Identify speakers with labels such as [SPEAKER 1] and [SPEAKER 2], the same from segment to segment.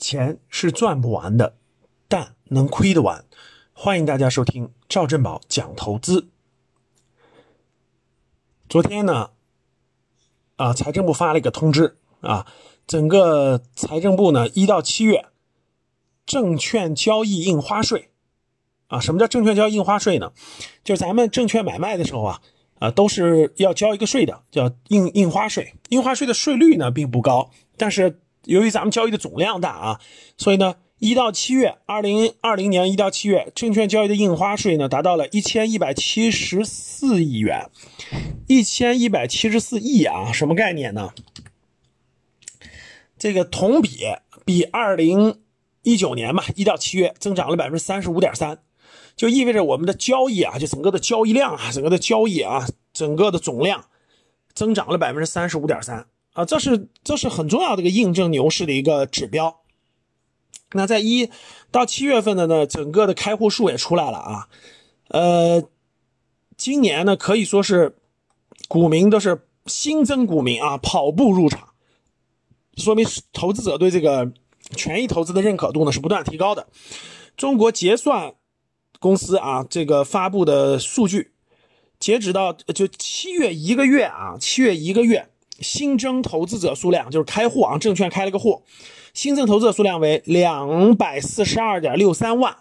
[SPEAKER 1] 钱是赚不完的，但能亏得完。欢迎大家收听赵振宝讲投资。昨天呢，啊，财政部发了一个通知啊，整个财政部呢，一到七月，证券交易印花税啊，什么叫证券交易印花税呢？就是咱们证券买卖的时候啊，啊，都是要交一个税的，叫印印花税。印花税的税率呢并不高，但是由于咱们交易的总量大啊，所以呢，一到七月，二零二零年一到七月，证券交易的印花税呢达到了一千一百七十四亿元，一千一百七十四亿啊，什么概念呢？这个同比比二零一九年嘛，一到七月增长了百分之三十五点三，就意味着我们的交易啊，就整个的交易量啊，整个的交易啊，整个的总量增长了百分之三十五点三。啊，这是这是很重要的一个印证牛市的一个指标。那在一到七月份的呢，整个的开户数也出来了啊。呃，今年呢可以说是股民都是新增股民啊，跑步入场，说明投资者对这个权益投资的认可度呢是不断提高的。中国结算公司啊，这个发布的数据，截止到就七月一个月啊，七月一个月。新增投资者数量就是开户啊，证券开了个户，新增投资者数量为两百四十二点六三万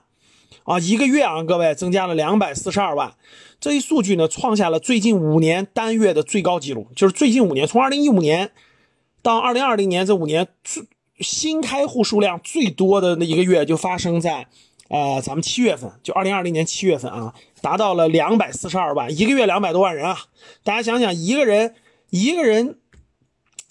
[SPEAKER 1] 啊，一个月啊，各位增加了两百四十二万，这一数据呢创下了最近五年单月的最高纪录，就是最近五年，从二零一五年到二零二零年这五年最新开户数量最多的那一个月就发生在呃咱们七月份，就二零二零年七月份啊，达到了两百四十二万，一个月两百多万人啊，大家想想一个人一个人。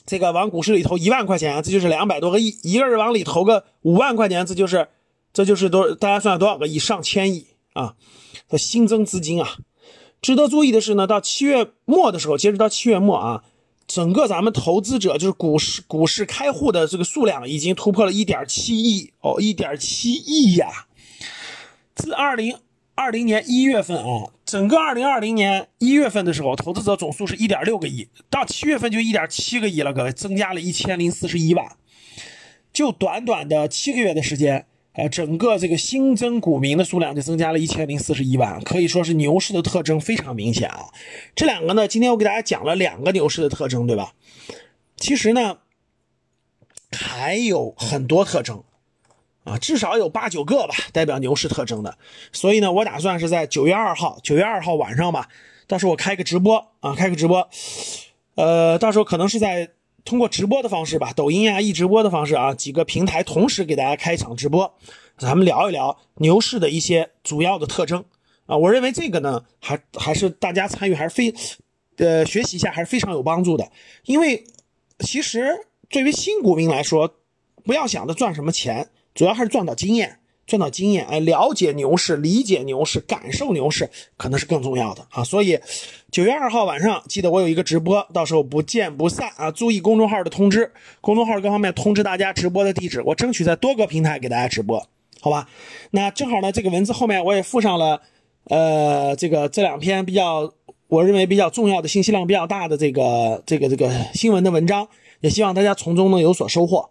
[SPEAKER 1] 这个往股市里投一万块钱，这就是两百多个亿；一个人往里投个五万块钱，这就是这就是多大家算多少个亿？上千亿啊！的新增资金啊！值得注意的是呢，到七月末的时候，截止到七月末啊，整个咱们投资者就是股市股市开户的这个数量已经突破了一点七亿哦，一点七亿呀！自二零。二零年一月份啊，整个二零二零年一月份的时候，投资者总数是一点六个亿，到七月份就一点七个亿了，各位增加了一千零四十一万，就短短的七个月的时间，呃，整个这个新增股民的数量就增加了一千零四十一万，可以说是牛市的特征非常明显啊。这两个呢，今天我给大家讲了两个牛市的特征，对吧？其实呢，还有很多特征。啊，至少有八九个吧，代表牛市特征的。所以呢，我打算是在九月二号，九月二号晚上吧，到时候我开个直播啊，开个直播，呃，到时候可能是在通过直播的方式吧，抖音啊、易直播的方式啊，几个平台同时给大家开一场直播，咱们聊一聊牛市的一些主要的特征啊。我认为这个呢，还还是大家参与还是非，呃，学习一下还是非常有帮助的。因为其实对于新股民来说，不要想着赚什么钱。主要还是赚到经验，赚到经验，哎，了解牛市，理解牛市，感受牛市，可能是更重要的啊。所以，九月二号晚上，记得我有一个直播，到时候不见不散啊！注意公众号的通知，公众号各方面通知大家直播的地址，我争取在多个平台给大家直播，好吧？那正好呢，这个文字后面我也附上了，呃，这个这两篇比较，我认为比较重要的信息量比较大的这个这个这个新闻的文章，也希望大家从中能有所收获。